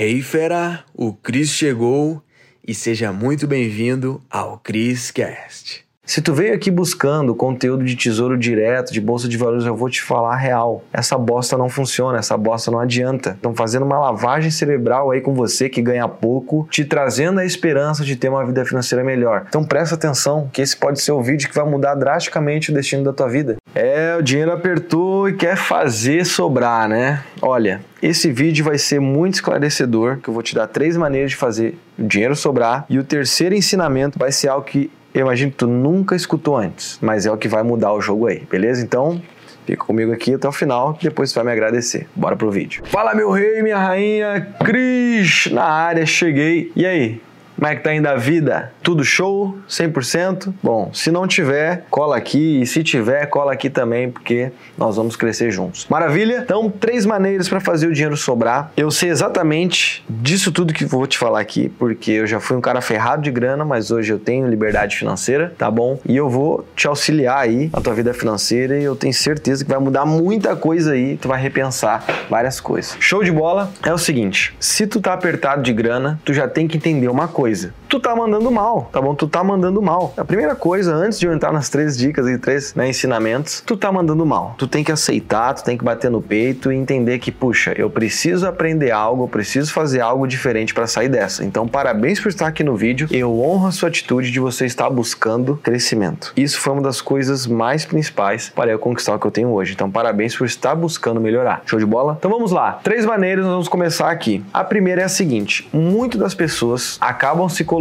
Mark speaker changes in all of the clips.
Speaker 1: Hey fera, o Cris chegou e seja muito bem-vindo ao Cris Cast.
Speaker 2: Se tu veio aqui buscando conteúdo de tesouro direto, de bolsa de valores, eu vou te falar real. Essa bosta não funciona, essa bosta não adianta. Estão fazendo uma lavagem cerebral aí com você que ganha pouco, te trazendo a esperança de ter uma vida financeira melhor. Então presta atenção, que esse pode ser o vídeo que vai mudar drasticamente o destino da tua vida. É, o dinheiro apertou e quer fazer sobrar, né? Olha, esse vídeo vai ser muito esclarecedor, que eu vou te dar três maneiras de fazer o dinheiro sobrar. E o terceiro ensinamento vai ser algo que eu imagino que tu nunca escutou antes, mas é o que vai mudar o jogo aí, beleza? Então, fica comigo aqui até o final, depois tu vai me agradecer. Bora pro vídeo. Fala meu rei, minha rainha, Cris na área, cheguei. E aí? Como é que tá indo a vida? Tudo show? 100%? Bom, se não tiver, cola aqui. E se tiver, cola aqui também, porque nós vamos crescer juntos. Maravilha? Então, três maneiras para fazer o dinheiro sobrar. Eu sei exatamente disso tudo que vou te falar aqui, porque eu já fui um cara ferrado de grana, mas hoje eu tenho liberdade financeira, tá bom? E eu vou te auxiliar aí na tua vida financeira e eu tenho certeza que vai mudar muita coisa aí, tu vai repensar várias coisas. Show de bola? É o seguinte, se tu tá apertado de grana, tu já tem que entender uma coisa coisa. Tu tá mandando mal, tá bom? Tu tá mandando mal. A primeira coisa, antes de eu entrar nas três dicas e três né, ensinamentos, tu tá mandando mal. Tu tem que aceitar, tu tem que bater no peito e entender que, puxa, eu preciso aprender algo, eu preciso fazer algo diferente para sair dessa. Então, parabéns por estar aqui no vídeo. Eu honro a sua atitude de você estar buscando crescimento. Isso foi uma das coisas mais principais para eu conquistar o que eu tenho hoje. Então, parabéns por estar buscando melhorar. Show de bola? Então, vamos lá. Três maneiras, nós vamos começar aqui. A primeira é a seguinte: muito das pessoas acabam se colocando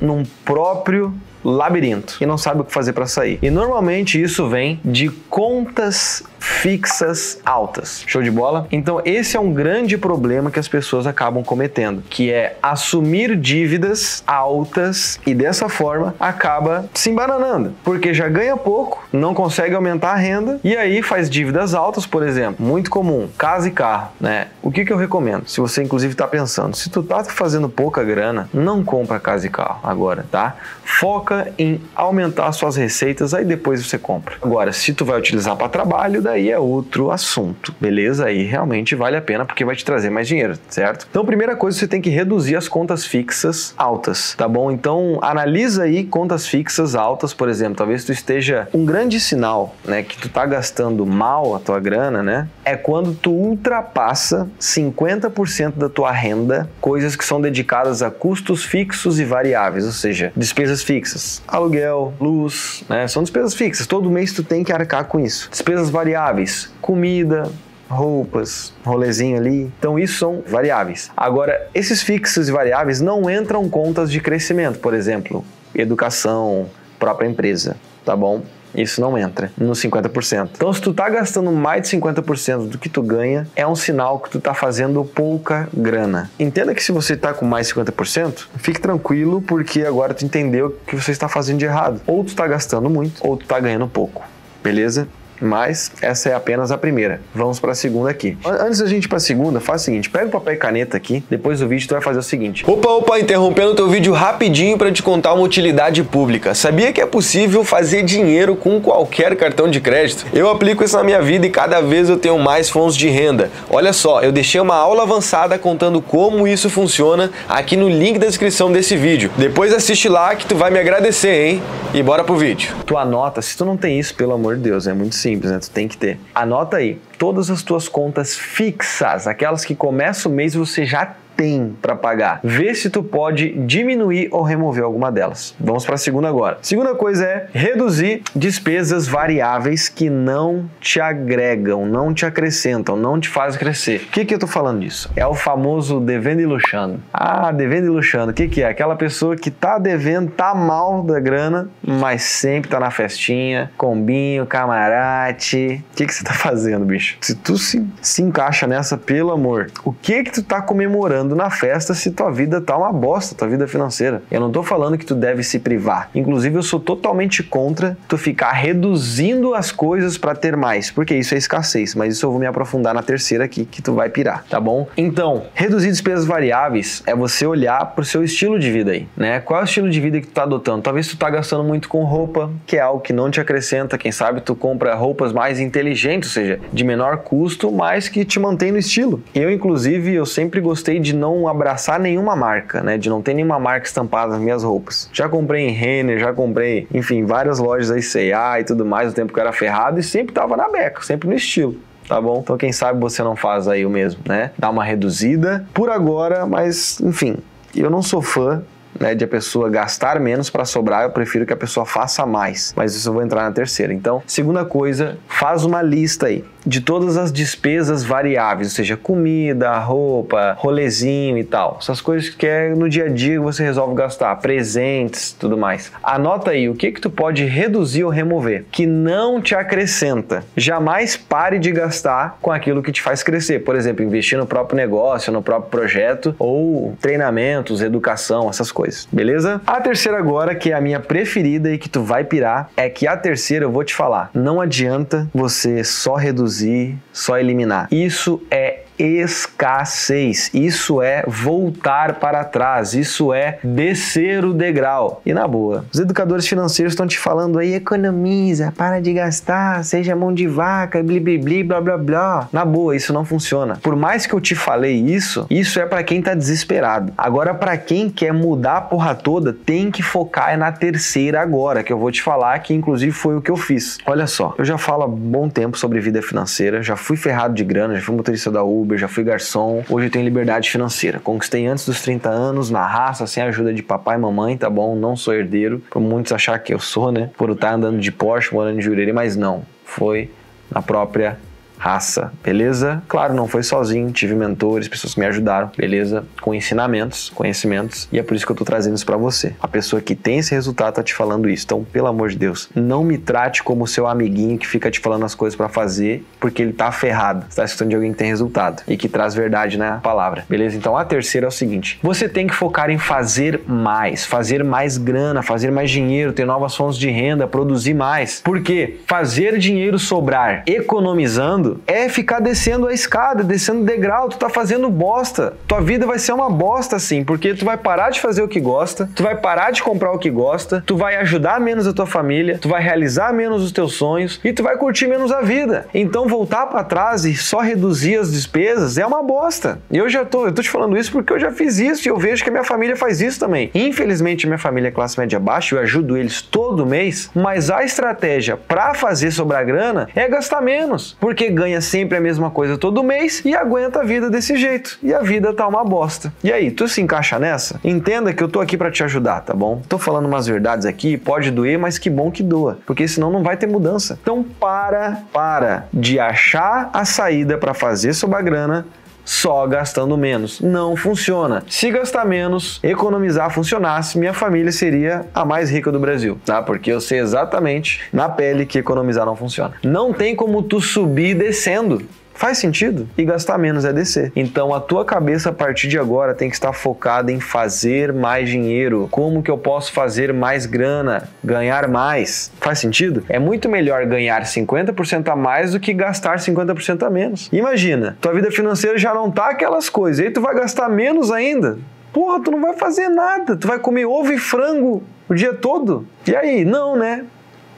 Speaker 2: num próprio labirinto e não sabe o que fazer para sair. E normalmente isso vem de contas fixas altas. Show de bola? Então esse é um grande problema que as pessoas acabam cometendo, que é assumir dívidas altas e dessa forma acaba se embananando, porque já ganha pouco, não consegue aumentar a renda e aí faz dívidas altas, por exemplo, muito comum, casa e carro, né? O que, que eu recomendo? Se você inclusive está pensando, se tu tá fazendo pouca grana, não compra casa e carro agora, tá? Foca em aumentar suas receitas, aí depois você compra. Agora, se tu vai utilizar para trabalho, daí é outro assunto, beleza? Aí realmente vale a pena porque vai te trazer mais dinheiro, certo? Então, primeira coisa, você tem que reduzir as contas fixas altas, tá bom? Então, analisa aí contas fixas altas, por exemplo, talvez tu esteja um grande sinal, né, que tu tá gastando mal a tua grana, né? É quando tu ultrapassa 50% da tua renda, coisas que são dedicadas a custos fixos e variáveis, ou seja, despesas fixas, aluguel, luz, né? São despesas fixas. Todo mês tu tem que arcar com isso. Despesas variáveis, comida, roupas, rolezinho ali. Então isso são variáveis. Agora, esses fixos e variáveis não entram contas de crescimento, por exemplo, educação, própria empresa, tá bom? Isso não entra nos 50%. Então, se tu tá gastando mais de 50% do que tu ganha, é um sinal que tu tá fazendo pouca grana. Entenda que se você tá com mais de 50%, fique tranquilo, porque agora tu entendeu o que você está fazendo de errado. Ou tu tá gastando muito, ou tu tá ganhando pouco. Beleza? Mas essa é apenas a primeira. Vamos para a segunda aqui. Antes da gente ir para a segunda, faz o seguinte, pega o papel e caneta aqui, depois do vídeo tu vai fazer o seguinte.
Speaker 1: Opa, opa, interrompendo teu vídeo rapidinho para te contar uma utilidade pública. Sabia que é possível fazer dinheiro com qualquer cartão de crédito? Eu aplico isso na minha vida e cada vez eu tenho mais fontes de renda. Olha só, eu deixei uma aula avançada contando como isso funciona aqui no link da descrição desse vídeo. Depois assiste lá que tu vai me agradecer, hein? E bora pro vídeo.
Speaker 2: Tu anota, se tu não tem isso, pelo amor de Deus, é muito simples simples, né? Tu tem que ter. Anota aí todas as tuas contas fixas, aquelas que começa o mês você já tem para pagar. Vê se tu pode diminuir ou remover alguma delas. Vamos para a segunda agora. Segunda coisa é reduzir despesas variáveis que não te agregam, não te acrescentam, não te fazem crescer. O que, que eu tô falando disso? É o famoso devendo e luxando. Ah, devendo e luxando. O que, que é? Aquela pessoa que tá devendo, tá mal da grana, mas sempre tá na festinha, combinho, camarate. O que, que você tá fazendo, bicho? Se tu se, se encaixa nessa, pelo amor, o que que tu tá comemorando? Na festa se tua vida tá uma bosta, tua vida financeira. Eu não tô falando que tu deve se privar. Inclusive, eu sou totalmente contra tu ficar reduzindo as coisas para ter mais, porque isso é escassez, mas isso eu vou me aprofundar na terceira aqui que tu vai pirar, tá bom? Então, reduzir despesas variáveis é você olhar pro seu estilo de vida aí, né? Qual é o estilo de vida que tu tá adotando? Talvez tu tá gastando muito com roupa, que é algo que não te acrescenta, quem sabe tu compra roupas mais inteligentes, ou seja, de menor custo, mas que te mantém no estilo. Eu, inclusive, eu sempre gostei de não abraçar nenhuma marca, né? De não ter nenhuma marca estampada nas minhas roupas. Já comprei em Renner, já comprei, enfim, várias lojas aí, C&A e tudo mais, no tempo que eu era ferrado e sempre tava na beca, sempre no estilo tá bom? Então quem sabe você não faz aí o mesmo, né? Dá uma reduzida por agora, mas enfim, eu não sou fã né, de a pessoa gastar menos para sobrar, eu prefiro que a pessoa faça mais. Mas isso eu vou entrar na terceira. Então, segunda coisa, faz uma lista aí de todas as despesas variáveis, ou seja, comida, roupa, rolezinho e tal. Essas coisas que é no dia a dia você resolve gastar, presentes, tudo mais. Anota aí o que que tu pode reduzir ou remover que não te acrescenta. Jamais pare de gastar com aquilo que te faz crescer. Por exemplo, investir no próprio negócio, no próprio projeto ou treinamentos, educação, essas coisas. Beleza? A terceira agora, que é a minha preferida e que tu vai pirar, é que a terceira eu vou te falar. Não adianta você só reduzir reduzir, só eliminar. Isso é escassez. Isso é voltar para trás, isso é descer o degrau. E na boa, os educadores financeiros estão te falando aí, economiza, para de gastar, seja mão de vaca, bli, bli, bli, blá blá blá. Na boa, isso não funciona. Por mais que eu te falei isso, isso é para quem tá desesperado. Agora, para quem quer mudar a porra toda, tem que focar na terceira agora, que eu vou te falar, que inclusive foi o que eu fiz. Olha só, eu já falo há bom tempo sobre vida financeira, já fui ferrado de grana, já fui motorista da Uber, Uber, já fui garçom. Hoje eu tenho liberdade financeira. Conquistei antes dos 30 anos, na raça, sem a ajuda de papai e mamãe, tá bom? Não sou herdeiro, por muitos achar que eu sou, né? Por estar andando de Porsche, morando em Jurerê, mas não. Foi na própria raça, beleza? Claro, não foi sozinho, tive mentores, pessoas que me ajudaram, beleza? Com ensinamentos, conhecimentos, e é por isso que eu tô trazendo isso para você. A pessoa que tem esse resultado tá te falando isso. Então, pelo amor de Deus, não me trate como seu amiguinho que fica te falando as coisas para fazer porque ele tá ferrado. Você tá escutando de alguém que tem resultado e que traz verdade na palavra, beleza? Então, a terceira é o seguinte: você tem que focar em fazer mais, fazer mais grana, fazer mais dinheiro, ter novas fontes de renda, produzir mais. Porque fazer dinheiro sobrar economizando é ficar descendo a escada, descendo degrau, tu tá fazendo bosta. Tua vida vai ser uma bosta assim, porque tu vai parar de fazer o que gosta, tu vai parar de comprar o que gosta, tu vai ajudar menos a tua família, tu vai realizar menos os teus sonhos e tu vai curtir menos a vida. Então voltar para trás e só reduzir as despesas é uma bosta. Eu já tô, eu tô te falando isso porque eu já fiz isso e eu vejo que a minha família faz isso também. Infelizmente minha família é classe média baixa, eu ajudo eles todo mês, mas a estratégia para fazer sobrar grana é gastar menos, porque ganha sempre a mesma coisa todo mês e aguenta a vida desse jeito. E a vida tá uma bosta. E aí, tu se encaixa nessa? Entenda que eu tô aqui para te ajudar, tá bom? Tô falando umas verdades aqui, pode doer, mas que bom que doa, porque senão não vai ter mudança. Então para, para de achar a saída para fazer sobre a grana só gastando menos. Não funciona. Se gastar menos, economizar funcionasse, minha família seria a mais rica do Brasil, tá? Porque eu sei exatamente na pele que economizar não funciona. Não tem como tu subir descendo. Faz sentido? E gastar menos é descer. Então a tua cabeça a partir de agora tem que estar focada em fazer mais dinheiro. Como que eu posso fazer mais grana, ganhar mais? Faz sentido? É muito melhor ganhar 50% a mais do que gastar 50% a menos. Imagina, tua vida financeira já não tá aquelas coisas, e aí tu vai gastar menos ainda. Porra, tu não vai fazer nada, tu vai comer ovo e frango o dia todo. E aí? Não, né?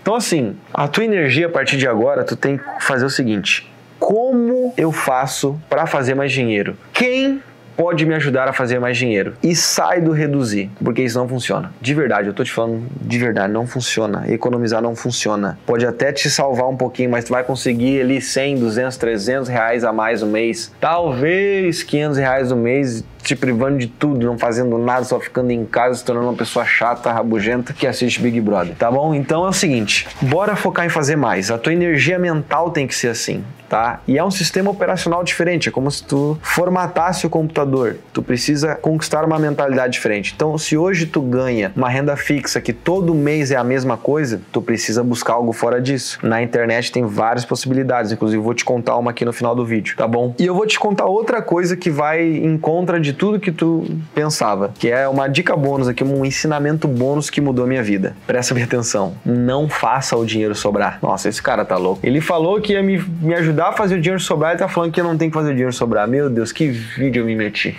Speaker 2: Então assim, a tua energia a partir de agora, tu tem que fazer o seguinte: como eu faço para fazer mais dinheiro? Quem pode me ajudar a fazer mais dinheiro. E sai do reduzir, porque isso não funciona. De verdade, eu tô te falando de verdade, não funciona. Economizar não funciona. Pode até te salvar um pouquinho, mas tu vai conseguir ali 100, 200, 300 reais a mais no mês. Talvez 500 reais no mês te privando de tudo, não fazendo nada, só ficando em casa, se tornando uma pessoa chata, rabugenta que assiste Big Brother, tá bom? Então é o seguinte, bora focar em fazer mais. A tua energia mental tem que ser assim tá? E é um sistema operacional diferente, é como se tu formatasse o computador. Tu precisa conquistar uma mentalidade diferente. Então, se hoje tu ganha uma renda fixa que todo mês é a mesma coisa, tu precisa buscar algo fora disso. Na internet tem várias possibilidades, inclusive vou te contar uma aqui no final do vídeo, tá bom? E eu vou te contar outra coisa que vai em contra de tudo que tu pensava, que é uma dica bônus aqui, um ensinamento bônus que mudou minha vida. Presta bem atenção. Não faça o dinheiro sobrar. Nossa, esse cara tá louco. Ele falou que ia me, me ajudar a fazer o dinheiro sobrar, ele tá falando que eu não tenho que fazer o dinheiro sobrar. Meu Deus, que vídeo eu me meti.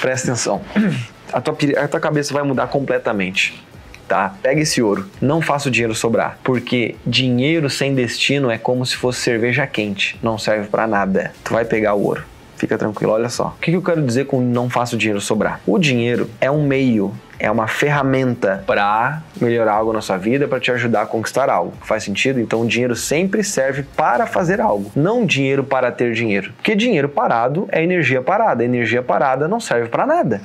Speaker 2: Presta atenção. A tua, a tua cabeça vai mudar completamente. Tá? Pega esse ouro. Não faça o dinheiro sobrar. Porque dinheiro sem destino é como se fosse cerveja quente. Não serve para nada. Tu vai pegar o ouro Fica tranquilo, olha só. O que eu quero dizer com não faço o dinheiro sobrar? O dinheiro é um meio é uma ferramenta para melhorar algo na sua vida, para te ajudar a conquistar algo. Faz sentido? Então o dinheiro sempre serve para fazer algo, não dinheiro para ter dinheiro. Porque dinheiro parado é energia parada, energia parada não serve para nada.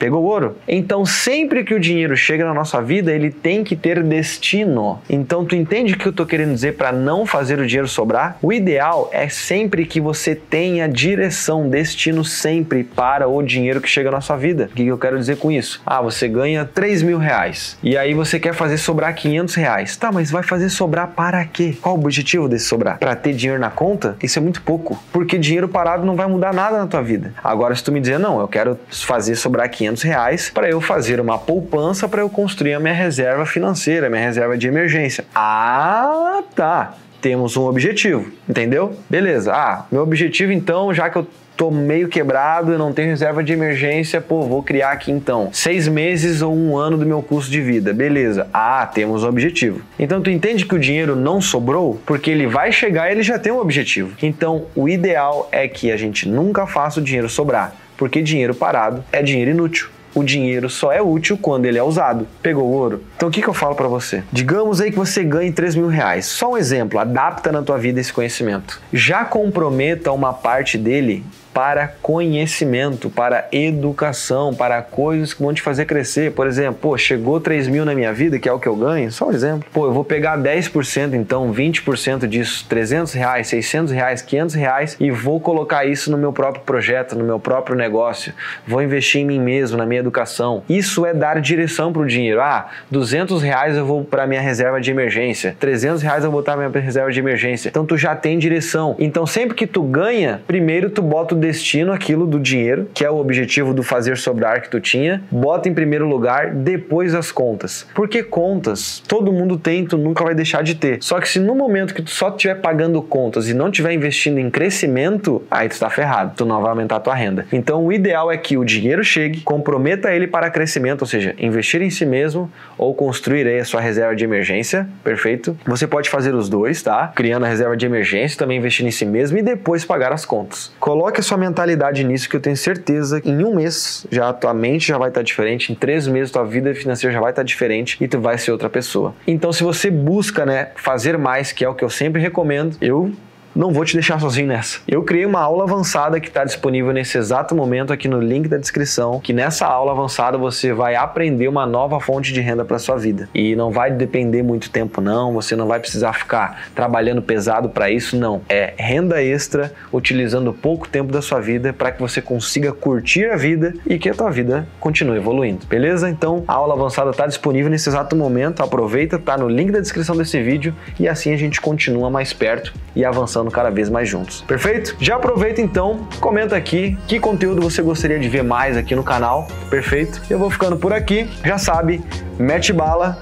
Speaker 2: Pegou ouro? Então, sempre que o dinheiro chega na nossa vida, ele tem que ter destino. Então, tu entende o que eu tô querendo dizer para não fazer o dinheiro sobrar? O ideal é sempre que você tenha direção, destino sempre para o dinheiro que chega na sua vida. O que eu quero dizer com isso? Ah, você ganha 3 mil reais e aí você quer fazer sobrar 500 reais. Tá, mas vai fazer sobrar para quê? Qual o objetivo desse sobrar? Para ter dinheiro na conta? Isso é muito pouco, porque dinheiro parado não vai mudar nada na tua vida. Agora, se tu me dizer, não, eu quero fazer sobrar 500 500 reais para eu fazer uma poupança para eu construir a minha reserva financeira, minha reserva de emergência. Ah, tá. Temos um objetivo, entendeu? Beleza. Ah, meu objetivo então, já que eu tô meio quebrado, eu não tenho reserva de emergência, pô, vou criar aqui então seis meses ou um ano do meu custo de vida, beleza? Ah, temos um objetivo. Então tu entende que o dinheiro não sobrou porque ele vai chegar e ele já tem um objetivo. Então o ideal é que a gente nunca faça o dinheiro sobrar porque dinheiro parado é dinheiro inútil. O dinheiro só é útil quando ele é usado. Pegou o ouro? Então o que, que eu falo para você? Digamos aí que você ganhe 3 mil reais. Só um exemplo, adapta na tua vida esse conhecimento. Já comprometa uma parte dele para conhecimento, para educação, para coisas que vão te fazer crescer. Por exemplo, pô, chegou 3 mil na minha vida, que é o que eu ganho, só um exemplo. Pô, eu vou pegar 10%, então 20% disso, 300 reais, 600 reais, 500 reais e vou colocar isso no meu próprio projeto, no meu próprio negócio. Vou investir em mim mesmo, na minha educação. Isso é dar direção para o dinheiro. Ah, 200 reais eu vou para minha reserva de emergência, 300 reais eu vou botar minha reserva de emergência. Então tu já tem direção. Então sempre que tu ganha, primeiro tu bota o destino aquilo do dinheiro, que é o objetivo do fazer sobrar que tu tinha, bota em primeiro lugar, depois as contas. Porque contas, todo mundo tem, tu nunca vai deixar de ter. Só que se no momento que tu só estiver pagando contas e não estiver investindo em crescimento, aí tu tá ferrado, tu não vai aumentar a tua renda. Então o ideal é que o dinheiro chegue, comprometa ele para crescimento, ou seja, investir em si mesmo ou construir aí a sua reserva de emergência, perfeito? Você pode fazer os dois, tá? Criando a reserva de emergência, também investir em si mesmo e depois pagar as contas. Coloque a sua mentalidade nisso que eu tenho certeza que em um mês já a tua mente já vai estar diferente, em três meses tua vida financeira já vai estar diferente e tu vai ser outra pessoa. Então se você busca, né, fazer mais, que é o que eu sempre recomendo, eu não vou te deixar sozinho nessa. Eu criei uma aula avançada que está disponível nesse exato momento aqui no link da descrição, que nessa aula avançada você vai aprender uma nova fonte de renda para sua vida. E não vai depender muito tempo não, você não vai precisar ficar trabalhando pesado para isso, não. É renda extra utilizando pouco tempo da sua vida para que você consiga curtir a vida e que a tua vida continue evoluindo. Beleza? Então, a aula avançada está disponível nesse exato momento. Aproveita, tá no link da descrição desse vídeo e assim a gente continua mais perto e avançando avançando cada vez mais juntos. Perfeito? Já aproveita então, comenta aqui que conteúdo você gostaria de ver mais aqui no canal. Perfeito? Eu vou ficando por aqui. Já sabe, mete bala,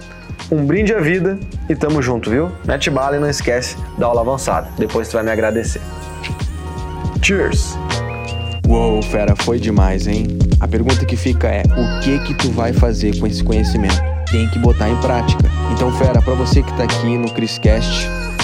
Speaker 2: um brinde à vida e tamo junto, viu? Mete bala e não esquece da aula avançada. Depois tu vai me agradecer. Cheers!
Speaker 1: Uou, fera, foi demais, hein? A pergunta que fica é: o que que tu vai fazer com esse conhecimento? Tem que botar em prática. Então, fera, para você que tá aqui no Criscast,